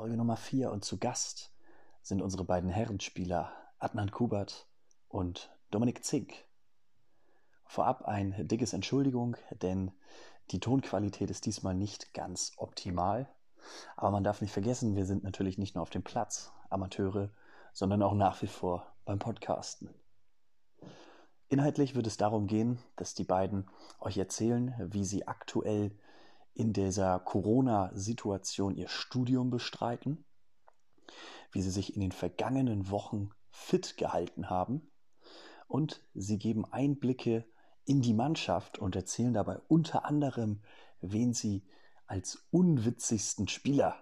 Folge Nummer 4 und zu Gast sind unsere beiden Herrenspieler Adnan Kubert und Dominik Zink. Vorab ein dickes Entschuldigung, denn die Tonqualität ist diesmal nicht ganz optimal. Aber man darf nicht vergessen, wir sind natürlich nicht nur auf dem Platz Amateure, sondern auch nach wie vor beim Podcasten. Inhaltlich wird es darum gehen, dass die beiden euch erzählen, wie sie aktuell in dieser Corona-Situation ihr Studium bestreiten, wie sie sich in den vergangenen Wochen fit gehalten haben und sie geben Einblicke in die Mannschaft und erzählen dabei unter anderem, wen sie als unwitzigsten Spieler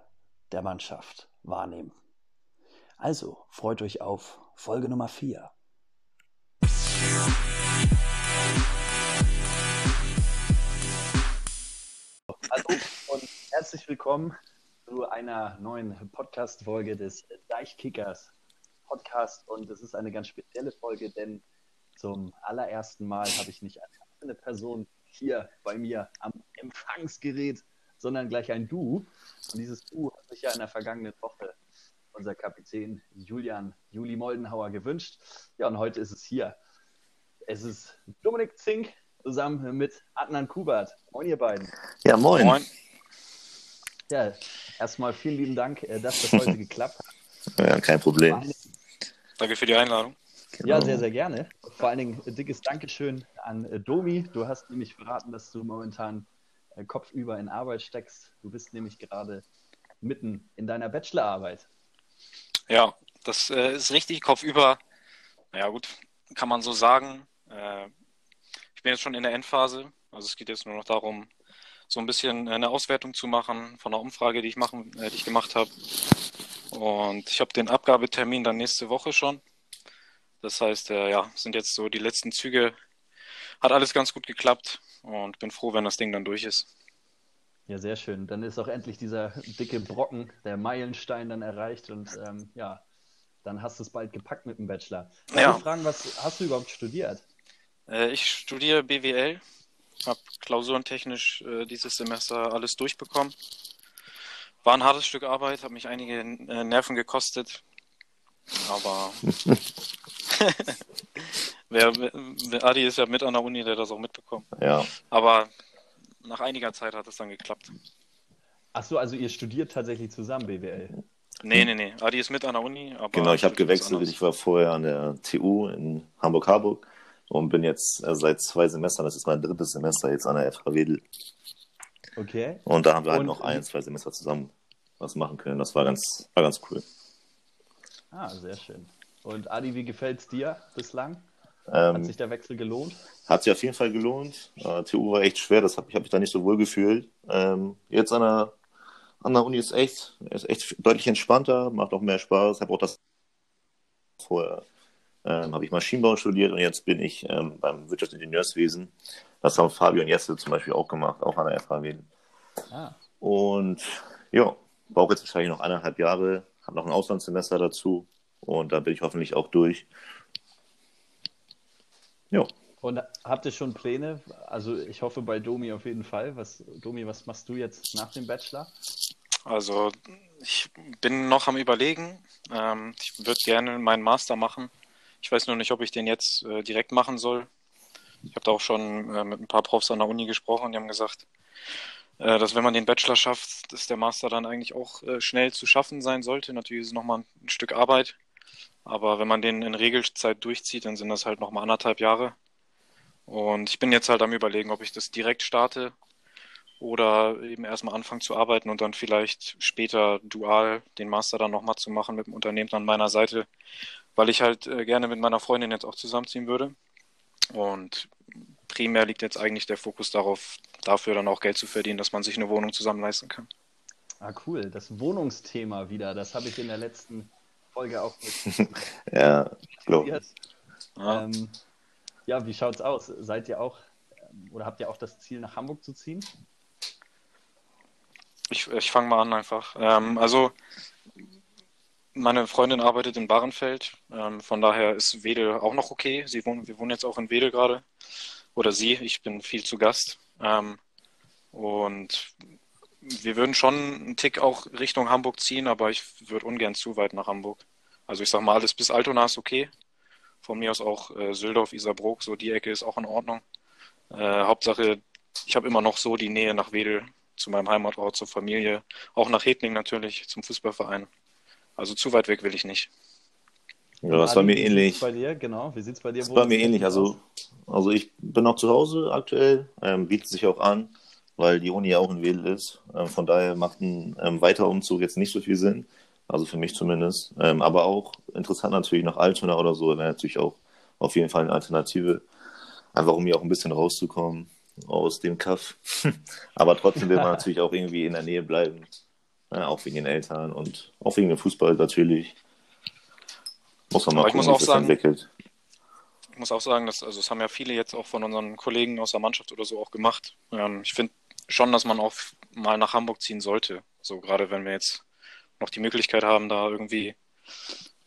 der Mannschaft wahrnehmen. Also freut euch auf Folge Nummer 4. herzlich willkommen zu einer neuen Podcast-Folge des Deichkickers Podcast. Und es ist eine ganz spezielle Folge, denn zum allerersten Mal habe ich nicht eine Person hier bei mir am Empfangsgerät, sondern gleich ein Du. Und dieses Du hat sich ja in der vergangenen Woche unser Kapitän Julian Juli Moldenhauer gewünscht. Ja, und heute ist es hier. Es ist Dominik Zink zusammen mit Adnan Kubert. Moin, ihr beiden. Ja, moin. Moin. Ja, erstmal vielen lieben Dank, äh, dass das heute geklappt hat. Ja, kein Problem. Danke für die Einladung. Genau. Ja, sehr, sehr gerne. Vor allen Dingen ein dickes Dankeschön an äh, Domi. Du hast nämlich verraten, dass du momentan äh, kopfüber in Arbeit steckst. Du bist nämlich gerade mitten in deiner Bachelorarbeit. Ja, das äh, ist richtig, kopfüber. Naja, gut, kann man so sagen. Äh, ich bin jetzt schon in der Endphase. Also es geht jetzt nur noch darum, so ein bisschen eine Auswertung zu machen von der Umfrage, die ich machen, äh, die ich gemacht habe. Und ich habe den Abgabetermin dann nächste Woche schon. Das heißt, äh, ja, sind jetzt so die letzten Züge. Hat alles ganz gut geklappt und bin froh, wenn das Ding dann durch ist. Ja, sehr schön. Dann ist auch endlich dieser dicke Brocken, der Meilenstein dann erreicht und ähm, ja, dann hast du es bald gepackt mit dem Bachelor. Darf ja. ich fragen, was hast du überhaupt studiert? Äh, ich studiere BWL, habe klausurentechnisch äh, dieses Semester alles durchbekommen. War ein hartes Stück Arbeit, hat mich einige äh, Nerven gekostet. Aber wer, wer, Adi ist ja mit an der Uni, der das auch mitbekommen. Ja. Aber nach einiger Zeit hat es dann geklappt. Ach so, also ihr studiert tatsächlich zusammen BWL? Nee, nee, nee. Adi ist mit an der Uni. genau, ich habe gewechselt. Ich war vorher an der TU in Hamburg-Harburg und bin jetzt äh, seit zwei Semestern, das ist mein drittes Semester jetzt an der FH Wedel. Okay. Und da haben wir halt und noch ein, zwei Semester zusammen was machen können. Das war ganz, war ganz cool. Ah, sehr schön. Und Adi, wie gefällt es dir bislang? Ähm, hat sich der Wechsel gelohnt? Hat sich auf jeden Fall gelohnt. Äh, TU war echt schwer, das hab, ich habe mich da nicht so wohl gefühlt. Ähm, jetzt an der, an der Uni ist echt, ist echt deutlich entspannter, macht auch mehr Spaß. Ich habe auch das vorher ähm, habe ich Maschinenbau studiert und jetzt bin ich ähm, beim Wirtschaftsingenieurswesen. Das haben Fabio und Jesse zum Beispiel auch gemacht, auch an der FHW. Ah. Und ja, brauche jetzt wahrscheinlich noch eineinhalb Jahre, habe noch ein Auslandssemester dazu und dann bin ich hoffentlich auch durch. Ja. Und habt ihr schon Pläne? Also ich hoffe bei Domi auf jeden Fall. Was, Domi, was machst du jetzt nach dem Bachelor? Also ich bin noch am Überlegen. Ähm, ich würde gerne meinen Master machen. Ich weiß nur nicht, ob ich den jetzt äh, direkt machen soll. Ich habe da auch schon äh, mit ein paar Profs an der Uni gesprochen. Die haben gesagt, äh, dass wenn man den Bachelor schafft, dass der Master dann eigentlich auch äh, schnell zu schaffen sein sollte. Natürlich ist es nochmal ein Stück Arbeit. Aber wenn man den in Regelzeit durchzieht, dann sind das halt nochmal anderthalb Jahre. Und ich bin jetzt halt am Überlegen, ob ich das direkt starte oder eben erstmal anfangen zu arbeiten und dann vielleicht später dual den Master dann nochmal zu machen mit dem Unternehmen an meiner Seite, weil ich halt äh, gerne mit meiner Freundin jetzt auch zusammenziehen würde. Und primär liegt jetzt eigentlich der Fokus darauf, dafür dann auch Geld zu verdienen, dass man sich eine Wohnung zusammen leisten kann. Ah, cool. Das Wohnungsthema wieder, das habe ich in der letzten Folge auch mit. ja, glaube ja. Ähm, ja, wie schaut's aus? Seid ihr auch ähm, oder habt ihr auch das Ziel, nach Hamburg zu ziehen? Ich, ich fange mal an einfach. Ähm, also meine Freundin arbeitet in Bahrenfeld, ähm, von daher ist Wedel auch noch okay. Sie wohnen, wir wohnen jetzt auch in Wedel gerade. Oder sie, ich bin viel zu Gast. Ähm, und wir würden schon einen Tick auch Richtung Hamburg ziehen, aber ich würde ungern zu weit nach Hamburg. Also ich sag mal, alles bis Altona ist okay. Von mir aus auch äh, Süldorf, Isarbrook, so die Ecke ist auch in Ordnung. Äh, Hauptsache, ich habe immer noch so die Nähe nach Wedel, zu meinem Heimatort, zur Familie, auch nach Hedning natürlich, zum Fußballverein. Also zu weit weg will ich nicht. Ja, das war mir ähnlich. bei dir? Genau, wie sieht es bei dir Das war mir ähnlich. Also, also ich bin noch zu Hause aktuell, ähm, bietet sich auch an, weil die Uni ja auch in Wedel ist. Ähm, von daher macht ein ähm, weiterer Umzug jetzt nicht so viel Sinn. Also für mich zumindest. Ähm, aber auch interessant natürlich nach Altona oder so, wäre natürlich auch auf jeden Fall eine Alternative. Einfach um hier auch ein bisschen rauszukommen aus dem Kaff. aber trotzdem will man natürlich auch irgendwie in der Nähe bleiben. Ja, auch wegen den Eltern und auch wegen dem Fußball natürlich. Muss man mal Aber gucken, wie auch sich entwickelt. Ich muss auch sagen, dass, also das haben ja viele jetzt auch von unseren Kollegen aus der Mannschaft oder so auch gemacht. Ähm, ich finde schon, dass man auch mal nach Hamburg ziehen sollte. So gerade wenn wir jetzt noch die Möglichkeit haben, da irgendwie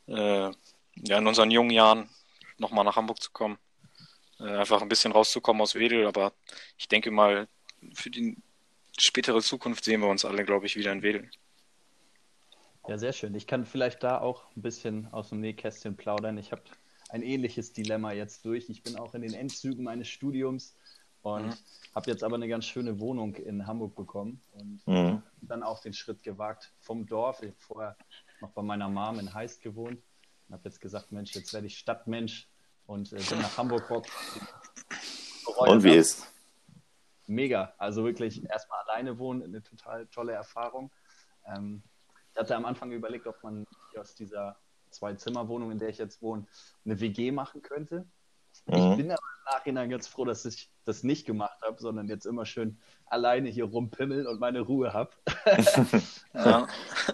äh, ja, in unseren jungen Jahren nochmal nach Hamburg zu kommen. Äh, einfach ein bisschen rauszukommen aus Wedel, aber ich denke mal, für die spätere Zukunft sehen wir uns alle, glaube ich, wieder in Wedel. Ja, sehr schön. Ich kann vielleicht da auch ein bisschen aus dem Nähkästchen plaudern. Ich habe ein ähnliches Dilemma jetzt durch. Ich bin auch in den Endzügen meines Studiums und Mhm. habe jetzt aber eine ganz schöne Wohnung in Hamburg bekommen und Mhm. dann auch den Schritt gewagt vom Dorf. Ich habe vorher noch bei meiner Mom in Heist gewohnt und habe jetzt gesagt, Mensch, jetzt werde ich Stadtmensch und äh, bin nach Hamburg. Und wie ist? Mega. Also wirklich erstmal alleine wohnen, eine total tolle Erfahrung. Ähm, ich hatte am Anfang überlegt, ob man aus dieser Zwei-Zimmer-Wohnung, in der ich jetzt wohne, eine WG machen könnte. Ich Mhm. bin aber im Nachhinein ganz froh, dass ich das nicht gemacht habe, sondern jetzt immer schön alleine hier rumpimmeln und meine Ruhe habe. Ja,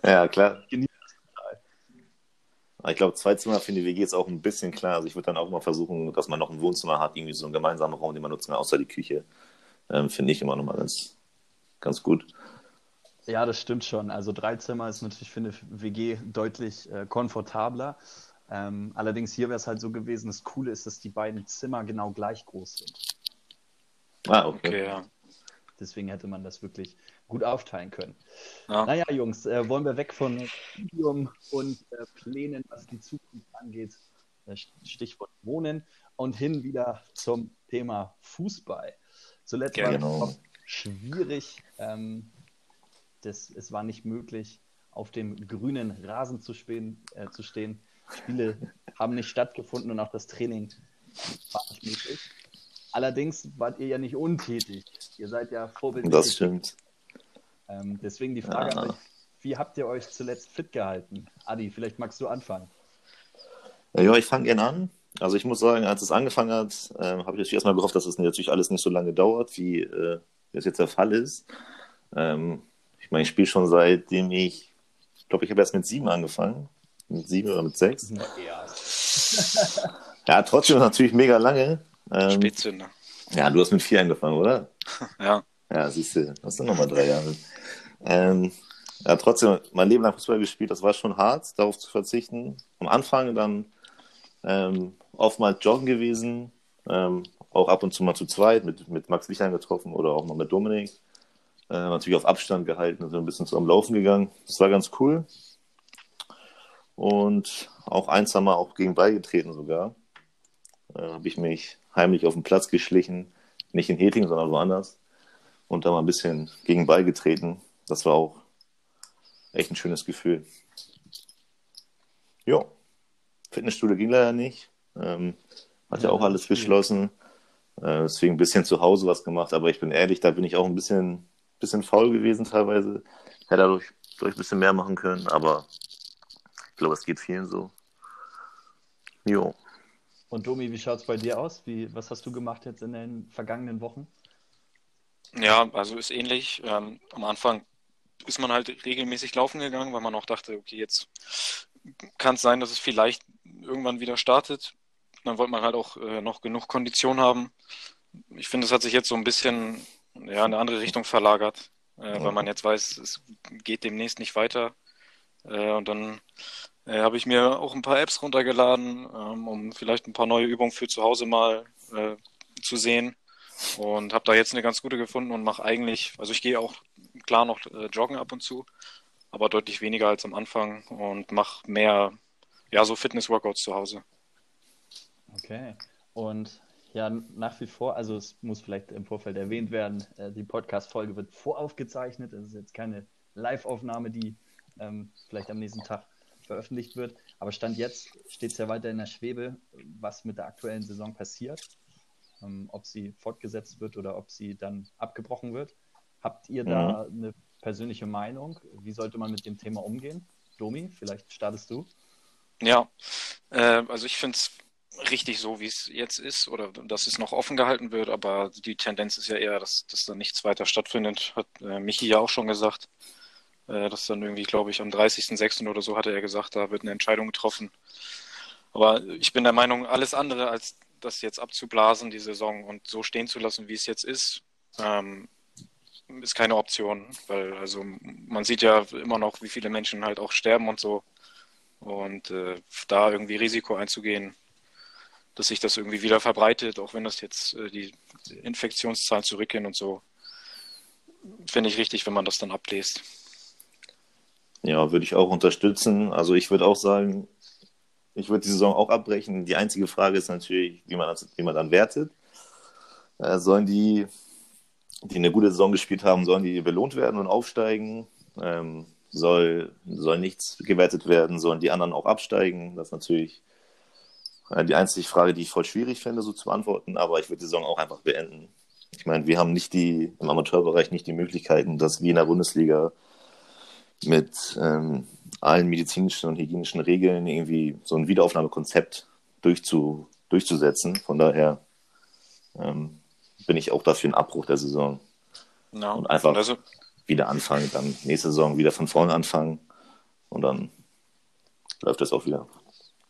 Ja, klar. Genieß Aber Ich glaube, zwei Zimmer für die WG ist auch ein bisschen klar. Also ich würde dann auch mal versuchen, dass man noch ein Wohnzimmer hat, irgendwie so einen gemeinsamen Raum, den man nutzen kann, außer die Küche. Ähm, Finde ich immer noch mal ganz, ganz gut. Ja, das stimmt schon. Also drei Zimmer ist natürlich für eine WG deutlich äh, komfortabler. Ähm, allerdings hier wäre es halt so gewesen, das Coole ist, dass die beiden Zimmer genau gleich groß sind. Ah, okay. okay, ja. Deswegen hätte man das wirklich gut aufteilen können. Ja. Naja, Jungs, äh, wollen wir weg von Studium und äh, Plänen, was die Zukunft angeht, äh, Stichwort Wohnen, und hin wieder zum Thema Fußball. Zuletzt war es Genau. schwierig. Ähm, das, es war nicht möglich, auf dem grünen Rasen zu, spielen, äh, zu stehen. Spiele haben nicht stattgefunden und auch das Training war nicht möglich. Allerdings wart ihr ja nicht untätig. Ihr seid ja vorbildlich. Das stimmt. Ähm, deswegen die Frage Ja. an euch, wie habt ihr euch zuletzt fit gehalten? Adi, vielleicht magst du anfangen. Ja, ich fange gerne an. Also ich muss sagen, als es angefangen hat, ähm, habe ich natürlich erstmal gehofft, dass es natürlich alles nicht so lange dauert, wie äh, das jetzt der Fall ist. Ähm, ich meine, ich spiele schon seitdem ich, ich glaube, ich habe erst mit sieben angefangen. Mit sieben oder mit sechs. Ja, Ja, trotzdem natürlich mega lange. Ähm, Spätzünder. ja, du hast mit vier angefangen, oder? Ja, Ja, siehst du, das sind nochmal drei Jahre. Ähm, ja, trotzdem, mein Leben lang Fußball gespielt, das war schon hart, darauf zu verzichten. Am Anfang dann ähm, oftmals joggen gewesen, ähm, auch ab und zu mal zu zweit, mit, mit Max Wichern getroffen oder auch mal mit Dominik. Äh, natürlich auf Abstand gehalten und ein bisschen zu am Laufen gegangen. Das war ganz cool. Und auch ein, zwei Mal auch gegen beigetreten sogar. Äh, Habe ich mich heimlich auf den Platz geschlichen, nicht in Heting, sondern woanders und da mal ein bisschen gegen Ball getreten. Das war auch echt ein schönes Gefühl. Ja, Fitnessstudio ging leider nicht. Ähm, hat ja, Ja, auch alles viel. beschlossen. Äh, deswegen ein bisschen zu Hause was gemacht. Aber ich bin ehrlich, da bin ich auch ein bisschen, bisschen faul gewesen teilweise. Hätte dadurch, dadurch ein bisschen mehr machen können. Aber ich glaube, es geht vielen so. Jo. Und Domi, wie schaut es bei dir aus? Wie, was hast du gemacht jetzt in den vergangenen Wochen? Ja, also ist ähnlich. Ähm, am Anfang ist man halt regelmäßig laufen gegangen, weil man auch dachte, okay, jetzt kann es sein, dass es vielleicht irgendwann wieder startet. Dann wollte man halt auch äh, noch genug Kondition haben. Ich finde, es hat sich jetzt so ein bisschen ja, in eine andere Richtung verlagert, äh, weil man jetzt weiß, es geht demnächst nicht weiter. Äh, und dann äh, habe ich mir auch ein paar Apps runtergeladen, ähm, um vielleicht ein paar neue Übungen für zu Hause mal äh, zu sehen und habe da jetzt eine ganz gute gefunden und mache eigentlich, also ich gehe auch klar noch äh, joggen ab und zu, aber deutlich weniger als am Anfang und mache mehr, ja, so Fitness-Workouts zu Hause. Okay. Und ja, nach wie vor, also es muss vielleicht im Vorfeld erwähnt werden, äh, die Podcast-Folge wird voraufgezeichnet. Es ist jetzt keine Live-Aufnahme, die ähm, vielleicht am nächsten Tag veröffentlicht wird. Aber Stand jetzt steht es ja weiter in der Schwebe, was mit der aktuellen Saison passiert. Ähm, ob sie fortgesetzt wird oder ob sie dann abgebrochen wird. Habt ihr da mhm. eine persönliche Meinung? Wie sollte man mit dem Thema umgehen? Domi, vielleicht startest du. Ja, äh, also ich finde es richtig so, wie es jetzt ist, oder dass es noch offen gehalten wird, aber die Tendenz ist ja eher, dass, dass da nichts weiter stattfindet, hat äh, Michi ja auch schon gesagt. Äh, dass dann irgendwie, glaube ich, am 30.06. oder so hatte er gesagt, da wird eine Entscheidung getroffen. Aber ich bin der Meinung, alles andere als das jetzt abzublasen, die Saison, und so stehen zu lassen, wie es jetzt ist, ähm, ist keine Option, weil also man sieht ja immer noch, wie viele Menschen halt auch sterben und so. Und äh, da irgendwie Risiko einzugehen, dass sich das irgendwie wieder verbreitet, auch wenn das jetzt äh, die Infektionszahlen zurückgehen und so, finde ich richtig, wenn man das dann ablest. Ja, würde ich auch unterstützen. Also ich würde auch sagen, ich würde die Saison auch abbrechen. Die einzige Frage ist natürlich, wie man, das, wie man dann wertet. Äh, sollen die, die eine gute Saison gespielt haben, sollen die belohnt werden und aufsteigen? Ähm, soll, soll nichts gewertet werden? Sollen die anderen auch absteigen? Das ist natürlich die einzige Frage, die ich voll schwierig finde, so zu beantworten. Aber ich würde die Saison auch einfach beenden. Ich meine, wir haben nicht die, im Amateurbereich nicht die Möglichkeiten, dass wie in der Bundesliga mit ähm, allen medizinischen und hygienischen Regeln irgendwie so ein Wiederaufnahmekonzept durchzu, durchzusetzen. Von daher ähm, bin ich auch dafür einen Abbruch der Saison. No. Und einfach also... wieder anfangen, dann nächste Saison wieder von vorne anfangen und dann läuft das auch wieder.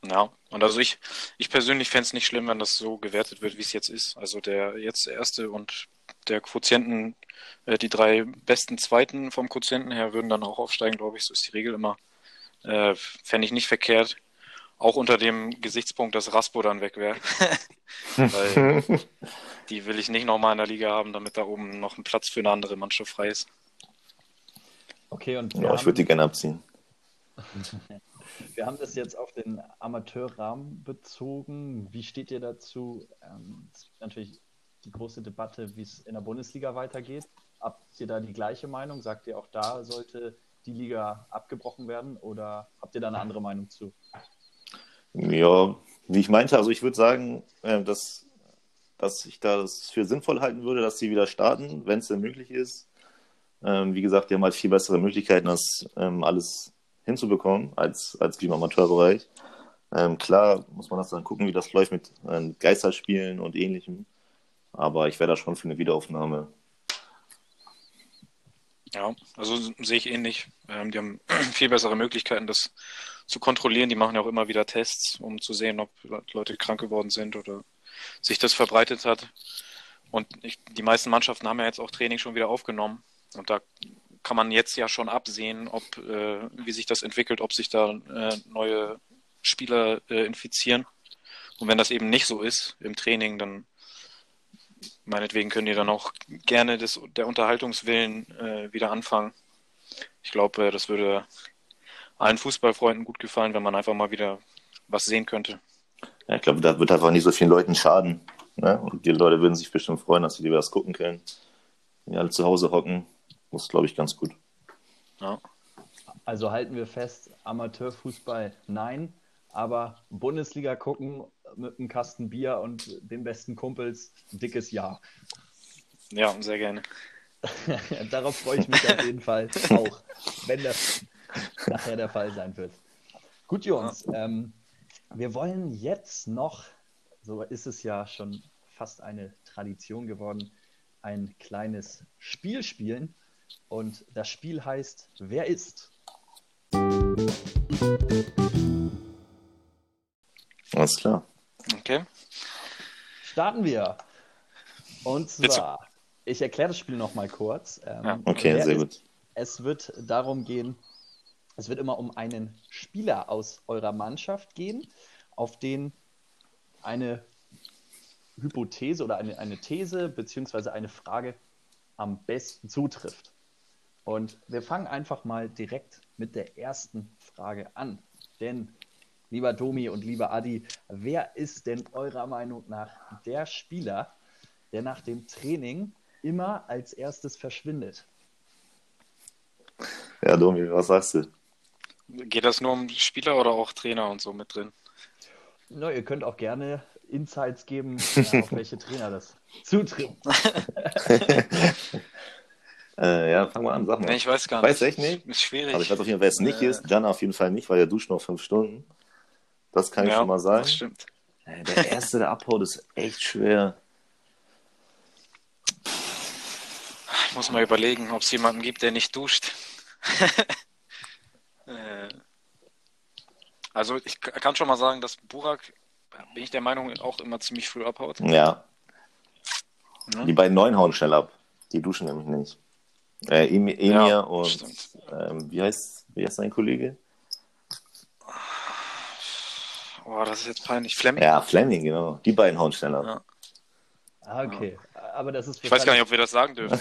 Ja, und also ich, ich persönlich fände es nicht schlimm, wenn das so gewertet wird, wie es jetzt ist. Also der jetzt erste und der Quotienten, äh, die drei besten Zweiten vom Quotienten her würden dann auch aufsteigen, glaube ich. So ist die Regel immer. Äh, Fände ich nicht verkehrt. Auch unter dem Gesichtspunkt, dass Raspo dann weg wäre. Weil die will ich nicht nochmal in der Liga haben, damit da oben noch ein Platz für eine andere Mannschaft frei ist. Okay, und ja, ich würde die gerne abziehen. wir haben das jetzt auf den Amateurrahmen bezogen. Wie steht ihr dazu? Ähm, es gibt natürlich die große Debatte, wie es in der Bundesliga weitergeht. Habt ihr da die gleiche Meinung? Sagt ihr auch da sollte die Liga abgebrochen werden oder habt ihr da eine andere Meinung zu? Ja, wie ich meinte, also ich würde sagen, äh, dass, dass ich das für sinnvoll halten würde, dass sie wieder starten, wenn es denn möglich ist. Ähm, wie gesagt, die haben halt viel bessere Möglichkeiten, das ähm, alles hinzubekommen als, als im Amateurbereich. Ähm, klar muss man das dann gucken, wie das läuft mit äh, Geisterspielen und ähnlichem. Aber ich wäre da schon für eine Wiederaufnahme. Ja, also sehe ich ähnlich. Ähm, die haben viel bessere Möglichkeiten, das zu kontrollieren. Die machen ja auch immer wieder Tests, um zu sehen, ob Leute krank geworden sind oder sich das verbreitet hat. Und ich, die meisten Mannschaften haben ja jetzt auch Training schon wieder aufgenommen. Und da kann man jetzt ja schon absehen, ob äh, wie sich das entwickelt, ob sich da äh, neue Spieler äh, infizieren. Und wenn das eben nicht so ist im Training, dann meinetwegen können die dann auch gerne des, der Unterhaltungswillen äh, wieder anfangen. Ich glaube, äh, das würde allen Fußballfreunden gut gefallen, wenn man einfach mal wieder was sehen könnte. Ja, ich glaube, da wird einfach nicht so vielen Leuten schaden. Ne? Und die Leute würden sich bestimmt freuen, dass sie lieber das gucken können. Wenn die alle zu Hause hocken, das ist, glaube ich, ganz gut. Ja. Also halten wir fest, Amateurfußball nein, aber Bundesliga gucken mit einem Kasten Bier und den besten Kumpels, dickes Ja. Ja, sehr gerne. Darauf freue ich mich auf jeden Fall auch, wenn das nachher der Fall sein wird. Gut, Jungs, ja. ähm, wir wollen jetzt noch, so ist es ja schon fast eine Tradition geworden, ein kleines Spiel spielen. Und das Spiel heißt Wer ist? Alles klar. Okay. Starten wir. Und zwar, ich erkläre das Spiel nochmal kurz. Ähm, ja. Okay, sehr ist, gut. Es wird darum gehen, es wird immer um einen Spieler aus eurer Mannschaft gehen, auf den eine Hypothese oder eine, eine These beziehungsweise eine Frage am besten zutrifft. Und wir fangen einfach mal direkt mit der ersten Frage an. Denn, lieber Domi und lieber Adi, wer ist denn eurer Meinung nach der Spieler, der nach dem Training immer als erstes verschwindet? Ja, Domi, was sagst du? Geht das nur um Spieler oder auch Trainer und so mit drin? Na, ihr könnt auch gerne Insights geben, ja, auf welche Trainer das zutrifft. Äh, ja, fang mal an, sag mal. Nee, ich weiß gar Weiß nicht. echt nicht? Ist schwierig. Aber ich weiß auf jeden Fall, wer es nicht Äh. ist. Jana auf jeden Fall nicht, weil er duscht noch fünf Stunden. Das kann ich ja, schon mal sagen. Das stimmt. Äh, Der erste, der abhaut, ist echt schwer. Ich muss mal überlegen, ob es jemanden gibt, der nicht duscht. Äh, also ich kann schon mal sagen, dass Burak, bin ich der Meinung, auch immer ziemlich früh abhaut. Ja, Ne? die beiden Neuen hauen schnell ab. Die duschen nämlich nicht. Äh, Emi- Emir Ja, und ähm, wie heißt, wie heißt dein Kollege? Oh, das ist jetzt peinlich. Fleming? Ja, Fleming, genau. Die beiden hauen schnell ab. Ja. Ah, okay. Aber das ist Ich weiß gar nicht, ob wir das sagen dürfen.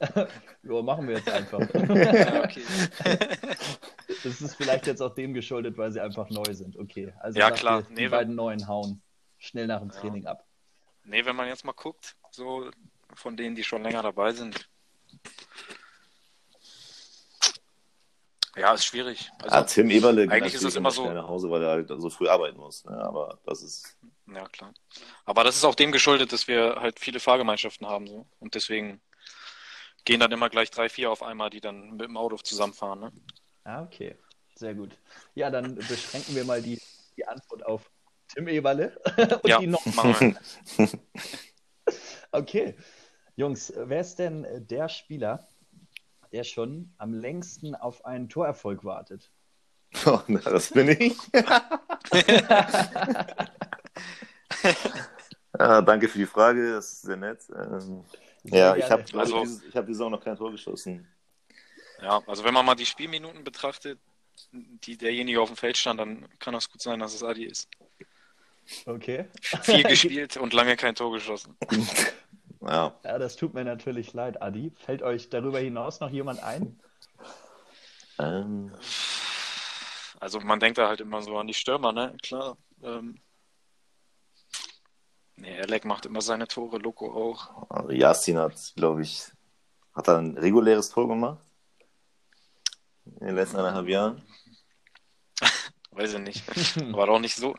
Ja, machen wir jetzt einfach. ja, okay. Das ist vielleicht jetzt auch dem geschuldet, weil sie einfach neu sind. Okay. Also Ja, klar. ihr, Nee, die beiden neuen hauen schnell nach dem Ja. Training ab. Nee, wenn man jetzt mal guckt, so von denen, die schon länger dabei sind. Ja, ist schwierig. Also, ah, Tim Eberle geht eigentlich ist es immer so- nach Hause, weil er halt so früh arbeiten muss. Ne? Aber das ist. Ja, klar. Aber das ist auch dem geschuldet, dass wir halt viele Fahrgemeinschaften haben. So. Und deswegen gehen dann immer gleich drei, vier auf einmal, die dann mit dem Auto zusammenfahren. Ne? Ah, okay. Sehr gut. Ja, dann beschränken wir mal die, die Antwort auf Tim Eberle und Ja, die noch. machen wir. Okay. Jungs, wer ist denn der Spieler, der schon am längsten auf einen Torerfolg wartet? Oh, na, das bin ich. ja, danke für die Frage, das ist sehr nett. Ähm, Sehr ja, ich gerne. habe Also- also, ich hab die Saison noch kein Tor geschossen. Ja, also wenn man mal die Spielminuten betrachtet, die derjenige auf dem Feld stand, dann kann das gut sein, dass es Adi ist. Okay. Viel gespielt und lange kein Tor geschossen. Ja, Ja, das tut mir natürlich leid, Adi. Fällt euch darüber hinaus noch jemand ein? ähm, Also man denkt da halt immer so an die Stürmer, ne? Klar. Ähm, nee, Alec macht immer seine Tore, Loco auch. also Yasin hat, glaube ich, hat er ein reguläres Tor gemacht. In den letzten eineinhalb Jahren. Weiß ich nicht. War doch nicht so.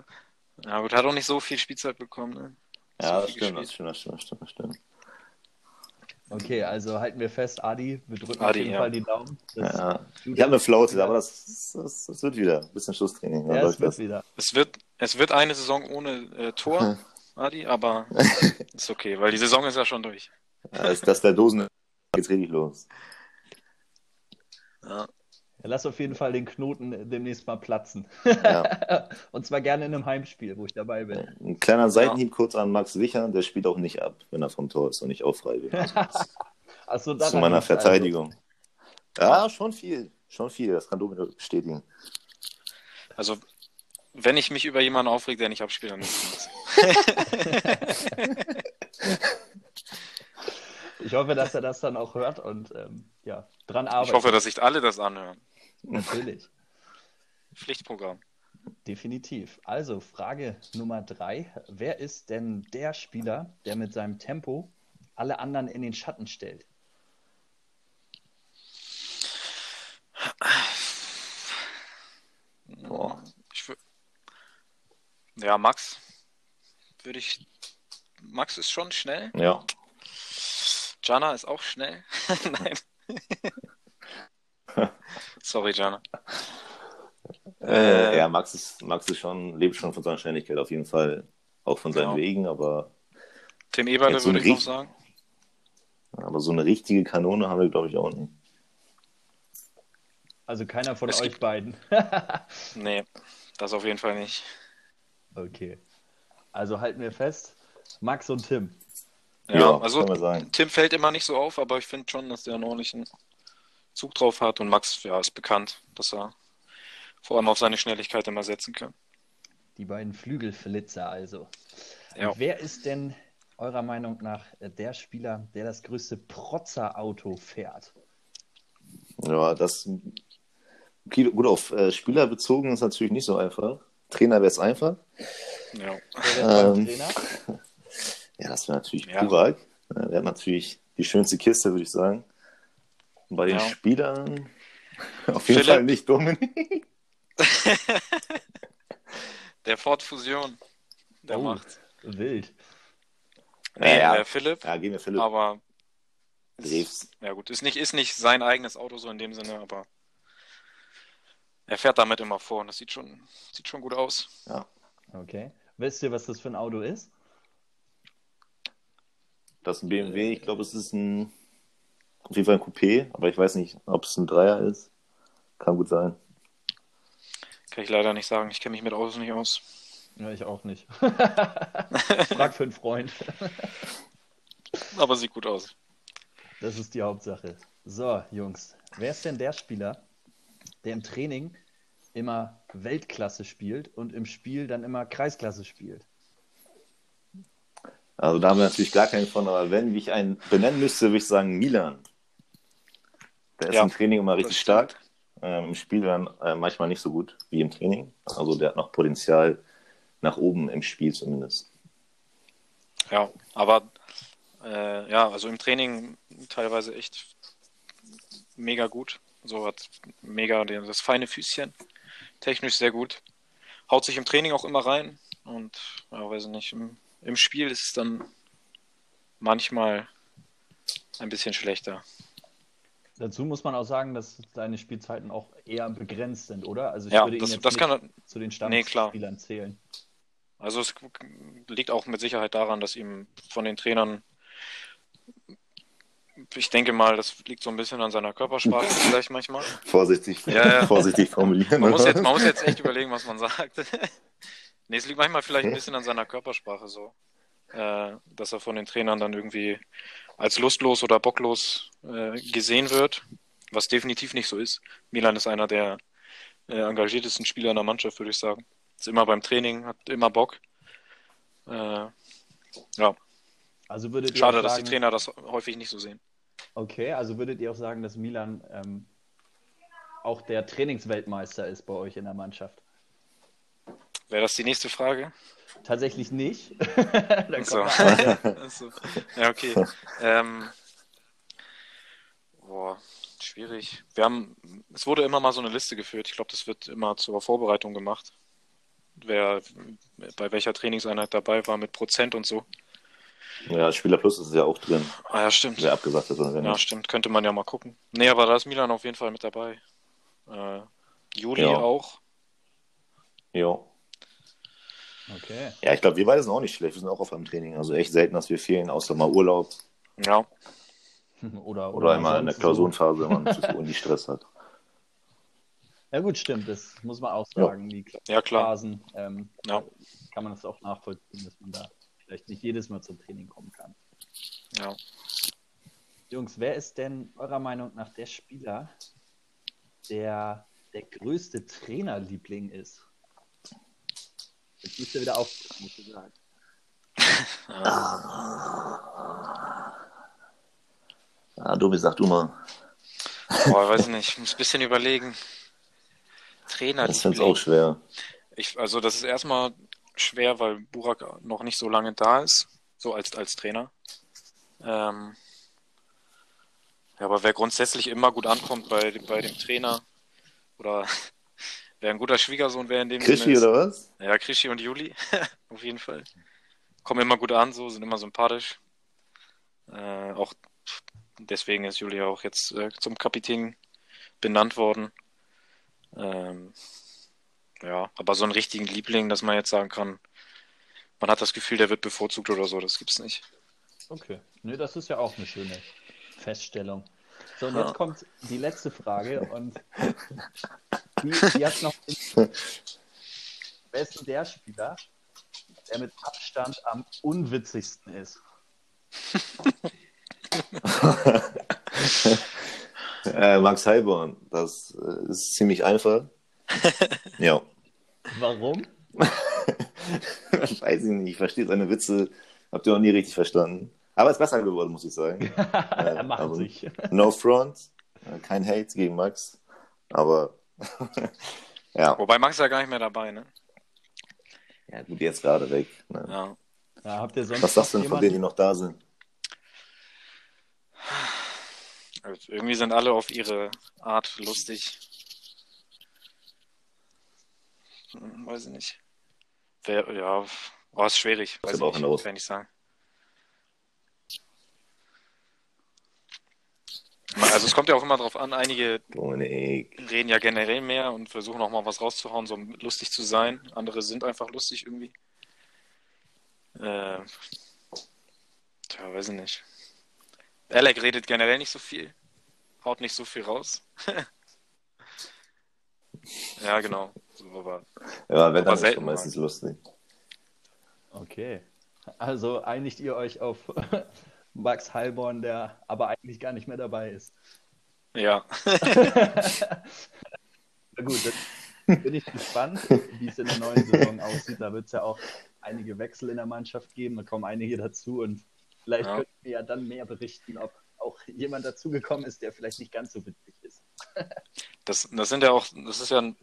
Ja gut, hat auch nicht so viel Spielzeit bekommen, ne? Ja, So das stimmt, das stimmt, das stimmt, das stimmt, das stimmt. Okay, also halten wir fest, Adi, wir drücken auf Adi, jeden ja. Fall die Daumen. Ja. Ich habe eine Flaute, aber das, das, das wird wieder. Ein bisschen Schusstraining. Dann Ja, es läuft wird das. wieder. Es wird, es wird eine Saison ohne äh, Tor, Adi, aber ist okay, weil die Saison ist ja schon durch. Ja, das, das der Dosen geht's richtig los. Ja. Ja, lass auf jeden Fall den Knoten demnächst mal platzen. Ja. Und zwar gerne in einem Heimspiel, wo ich dabei bin. Ein kleiner Seitenhieb kurz an Max Wichern, der spielt auch nicht ab, wenn er vom Tor ist und nicht auch frei wird. Achso, Zu meiner Verteidigung. Ja, schon viel. Schon viel, das kann Domino bestätigen. Also, wenn ich mich über jemanden aufrege, der nicht abspielt, dann ist es Ich hoffe, dass er das dann auch hört und ähm, ja, dran Ich arbeitet. hoffe, dass sich alle das anhören. Natürlich, Pflichtprogramm. definitiv. Also, Frage Nummer drei. Wer ist denn der Spieler, der mit seinem Tempo alle anderen in den Schatten stellt? Boah. Ich ja, Max würde ich. Max ist schon schnell. Ja. Jana ist auch schnell. Nein. Sorry, Jana. Äh, Äh, ja, Max ist, Max ist schon, lebt schon von seiner Schnelligkeit auf jeden Fall. Auch von seinen Ja. Wegen, aber, Tim Eberle so würde ich noch sagen. aber so eine richtige Kanone haben wir, glaube ich, auch nicht. Also keiner von Es euch gibt- beiden. Nee, das auf jeden Fall nicht. okay. Also halten wir fest, Max und Tim. Ja, Ja, also kann man sagen. Tim fällt immer nicht so auf, aber ich finde schon, dass der einen ordentlichen Zug drauf hat und Max, ja, ist bekannt, dass er vor allem auf seine Schnelligkeit immer setzen kann. Die beiden Flügelflitzer also. Ja. Wer ist denn eurer Meinung nach der Spieler, der das größte Protzer-Auto fährt? Ja, das gut auf äh, Spieler bezogen ist natürlich nicht so einfach. Trainer wäre es einfach. Ja. Ähm, Trainer? Ja, das wäre natürlich Ja. Burak. Ja, Der hat natürlich die schönste Kiste, würde ich sagen. Und bei den Ja. Spielern auf jeden Philipp? Fall nicht Dominik. Der Ford Fusion. Der Oh. macht. Wild. Nee, Ja. äh, Philipp, Ja, gehen wir Philipp. aber Drews. ja gut, ist nicht, ist nicht sein eigenes Auto so in dem Sinne, aber er fährt damit immer vor und das sieht schon, sieht schon gut aus. Ja, Okay. Wisst ihr, was das für ein Auto ist? Das ist ein BMW. Ich glaube, es ist ein auf jeden Fall ein Coupé, aber ich weiß nicht, ob es ein Dreier ist. Kann gut sein. Kann ich leider nicht sagen, ich kenne mich mit Autos nicht aus. Ja, ich auch nicht. Frag für einen Freund. Aber sieht gut aus. Das ist die Hauptsache. So, Jungs, wer ist denn der Spieler, der im Training immer Weltklasse spielt und im Spiel dann immer Kreisklasse spielt? Also da haben wir natürlich gar keinen von, aber wenn ich einen benennen müsste, würde ich sagen Milan. Der ist Ja, im Training immer richtig stark, ähm, im Spiel dann äh, manchmal nicht so gut wie im Training. Also der hat noch Potenzial nach oben im Spiel zumindest. Ja, aber äh, ja, also im Training teilweise echt mega gut. So hat mega das feine Füßchen. Technisch sehr gut. Haut sich im Training auch immer rein. Und ja, weiß ich nicht, im, im Spiel ist es dann manchmal ein bisschen schlechter. Dazu muss man auch sagen, dass seine Spielzeiten auch eher begrenzt sind, oder? Also ich Ja, würde ihn das, jetzt das nicht kann er- zu den Nee. Stammspielern zählen. Also es liegt auch mit Sicherheit daran, dass ihm von den Trainern, ich denke mal, das liegt so ein bisschen an seiner Körpersprache vielleicht manchmal. Vorsichtig, Ja, ja. vorsichtig formulieren. Man muss, jetzt, man muss jetzt echt überlegen, was man sagt. nee, es liegt manchmal vielleicht ein bisschen an seiner Körpersprache so, äh, dass er von den Trainern dann irgendwie als lustlos oder bocklos äh, gesehen wird, was definitiv nicht so ist. Milan ist einer der äh, engagiertesten Spieler in der Mannschaft, würde ich sagen. Ist immer beim Training, hat immer Bock. Äh, ja, Also würdet schade, auch dass sagen, die Trainer das häufig nicht so sehen. Okay, also würdet ihr auch sagen, dass Milan ähm, auch der Trainingsweltmeister ist bei euch in der Mannschaft? Wäre das die nächste Frage? Tatsächlich nicht. Dann So. Also, ja, okay. Ähm, boah, schwierig. Wir haben, es wurde immer mal so eine Liste geführt. Ich glaube, das wird immer zur Vorbereitung gemacht. Wer bei welcher Trainingseinheit dabei war mit Prozent und so. Ja, Spieler Plus ist ja auch drin, Ah ja, stimmt. wer abgesagt ist oder wer Ja, nicht. stimmt. Könnte man ja mal gucken. Nee, aber da ist Milan auf jeden Fall mit dabei. Äh, Juli Ja. auch. Ja. Okay. ja, ich glaube, wir beide sind auch nicht schlecht. Wir sind auch auf einem Training. Also echt selten, dass wir fehlen, außer mal Urlaub Ja, Oder, oder einmal in der Klausurenphase, wenn man zu viel Uni-Stress hat. Ja gut, stimmt. Das muss man auch sagen. Die ja klar. Phasen ähm, Ja. kann man das auch nachvollziehen, dass man da vielleicht nicht jedes Mal zum Training kommen kann. Ja. Jungs, wer ist denn eurer Meinung nach der Spieler, der der größte Trainerliebling ist? Jetzt müsst ihr wieder aufpassen, muss ich sagen. Ah, Domi, sag du mal. Boah, weiß nicht. Ich muss ein bisschen überlegen. Trainer. Ich finde es auch schwer. Ich, also das ist erstmal schwer, weil Burak noch nicht so lange da ist, so als, als Trainer. Ähm, ja, aber wer grundsätzlich immer gut ankommt bei, dem- bei dem Trainer oder wer ein guter Schwiegersohn wäre in dem Krischi Sinne oder was? ja, Krischi und Juli, auf jeden Fall. Kommen immer gut an, so, sind immer sympathisch. Äh, auch deswegen ist Juli auch jetzt äh, zum Kapitän benannt worden. Ähm, ja, aber so einen richtigen Liebling, dass man jetzt sagen kann, man hat das Gefühl, der wird bevorzugt oder so, das gibt's nicht. Okay. Nö, das ist ja auch eine schöne Feststellung. So, und Ja. jetzt kommt die letzte Frage und die, die hat noch. Wer ist denn der Spieler, der mit Abstand am unwitzigsten ist? Äh, Max Heilborn, das äh, ist ziemlich einfach. ja. Warum? Weiß ich nicht, ich verstehe seine Witze, habt ihr noch nie richtig verstanden. Aber ist besser geworden, muss ich sagen. er macht also- sich. No front. Äh, kein Hate gegen Max. Aber ja. Wobei Max ist ja gar nicht mehr dabei, ne? Ja, gut, jetzt gerade weg. Ne? Ja. Ja, habt ihr sonst Was sagst du denn von denen, die noch da sind? Also irgendwie sind alle auf ihre Art lustig. Hm, Weiß ich nicht. Wer, ja, war es schwierig. Weiß ich aber auch nicht, hinaus. kann ich sagen. Also es kommt ja auch immer drauf an, einige Dominik. reden ja generell mehr und versuchen auch mal was rauszuhauen, so um lustig zu sein. Andere sind einfach lustig irgendwie. Äh, tja, weiß ich nicht. Alec redet generell nicht so viel. Haut nicht so viel raus. ja, genau. So, aber Ja, wenn dann ist meistens lustig. Okay. Also einigt ihr euch auf Max Heilborn, der aber eigentlich gar nicht mehr dabei ist. ja. Na gut, dann bin ich gespannt, wie es in der neuen Saison aussieht. Da wird es ja auch einige Wechsel in der Mannschaft geben. Da kommen einige dazu und vielleicht Ja. könnt ihr ja dann mehr berichten, ob auch jemand dazugekommen ist, der vielleicht nicht ganz so witzig ist. Das, das sind ja auch, das ist ja ein,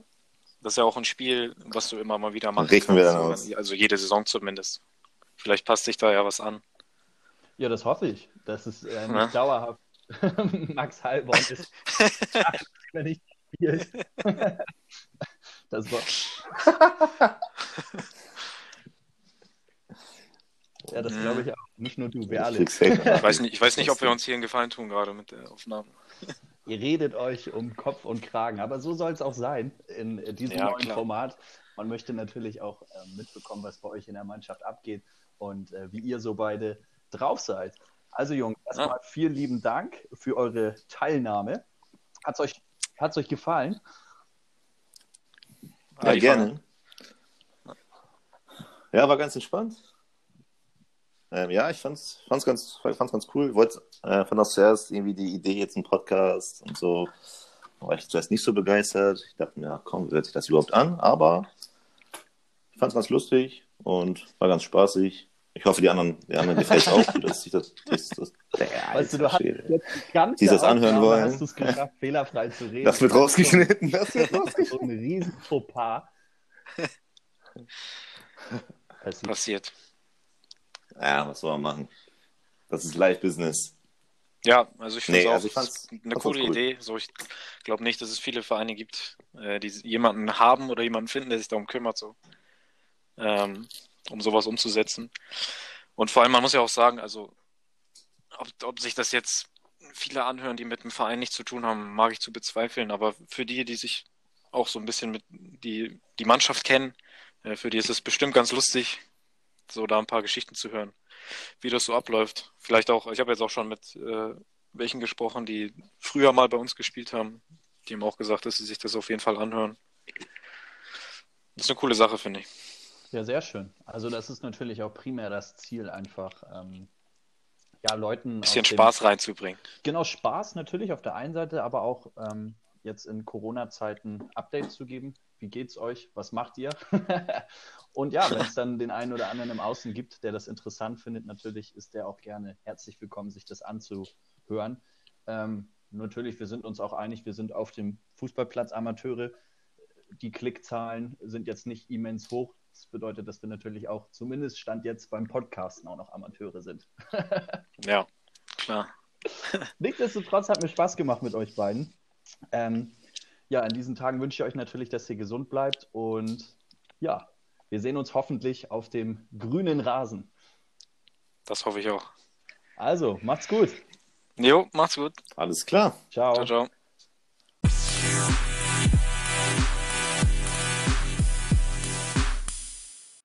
das ist ja auch ein Spiel, was du immer mal wieder machen Richten wir dann aus. Also jede Saison zumindest. Vielleicht passt sich da ja was an. Ja, das hoffe ich, dass es äh, nicht Ja. dauerhaft Max Heilborn ist, wenn ich spielt. Das war. ja, das glaube ich auch. Nicht nur du, wir Ich alle. Ich weiß nicht, ich weiß nicht ob wir uns hier einen Gefallen tun gerade mit der Aufnahme. Ihr redet euch um Kopf und Kragen, aber so soll es auch sein in äh, diesem Ja, neuen klar. Format. Man möchte natürlich auch äh, mitbekommen, was bei euch in der Mannschaft abgeht und äh, wie ihr so beide drauf seid. Also Jungs, erstmal vielen lieben Dank für eure Teilnahme. Hat es euch, hat's euch gefallen? Ja, die gerne. Ja, war ganz entspannt. Ähm, ja, ich fand's, fand's, ganz, fand's ganz cool. Ich wollte, äh, fand das zuerst irgendwie die Idee, jetzt ein Podcast und so, war ich zuerst nicht so begeistert. Ich dachte mir, ja, komm, wie hört sich das überhaupt an? Aber ich fand's ganz lustig und war ganz spaßig. Ich hoffe, die anderen, die anderen gefällt auch, dass ich das, das, das, ja, Weißt du, du hast jetzt die ganze Die das anhören Aufnahme wollen. Hast du es geschafft, fehlerfrei zu reden? Das wird rausgeschnitten. Das wird rausgeschnitten. So ein riesen Fauxpas. Passiert. Passiert. Ja, was soll man machen? Das ist Live-Business. Ja, also ich finde Nee, es auch also eine coole cool. Idee. So, ich glaube nicht, dass es viele Vereine gibt, äh, die jemanden haben oder jemanden finden, der sich darum kümmert, so, ähm, um sowas umzusetzen. Und vor allem, man muss ja auch sagen, also, ob, ob sich das jetzt viele anhören, die mit dem Verein nichts zu tun haben, mag ich zu bezweifeln. Aber für die, die sich auch so ein bisschen mit die, die Mannschaft kennen, äh, für die ist es bestimmt ganz lustig, so da ein paar Geschichten zu hören, wie das so abläuft. Vielleicht auch, ich habe jetzt auch schon mit äh, welchen gesprochen, die früher mal bei uns gespielt haben. Die haben auch gesagt, dass sie sich das auf jeden Fall anhören. Das ist eine coole Sache, finde ich. Ja, sehr schön. Also das ist natürlich auch primär das Ziel, einfach ähm, ja, Leuten Ein bisschen dem- Spaß reinzubringen. Genau, Spaß natürlich auf der einen Seite, aber auch ähm, jetzt in Corona-Zeiten Updates zu geben. Wie geht's euch? Was macht ihr? Und ja, wenn es dann den einen oder anderen im Außen gibt, der das interessant findet, natürlich ist der auch gerne herzlich willkommen, sich das anzuhören. Ähm, natürlich, wir sind uns auch einig, wir sind auf dem Fußballplatz Amateure. Die Klickzahlen sind jetzt nicht immens hoch. Das bedeutet, dass wir natürlich auch zumindest Stand jetzt beim Podcasten auch noch Amateure sind. Ja, klar. Nichtsdestotrotz hat mir Spaß gemacht mit euch beiden. Ähm, ja, in diesen Tagen wünsche ich euch natürlich, dass ihr gesund bleibt und ja, wir sehen uns hoffentlich auf dem grünen Rasen. Das hoffe ich auch. Also, macht's gut. Jo, macht's gut. Alles klar. Ciao. Ciao, ciao.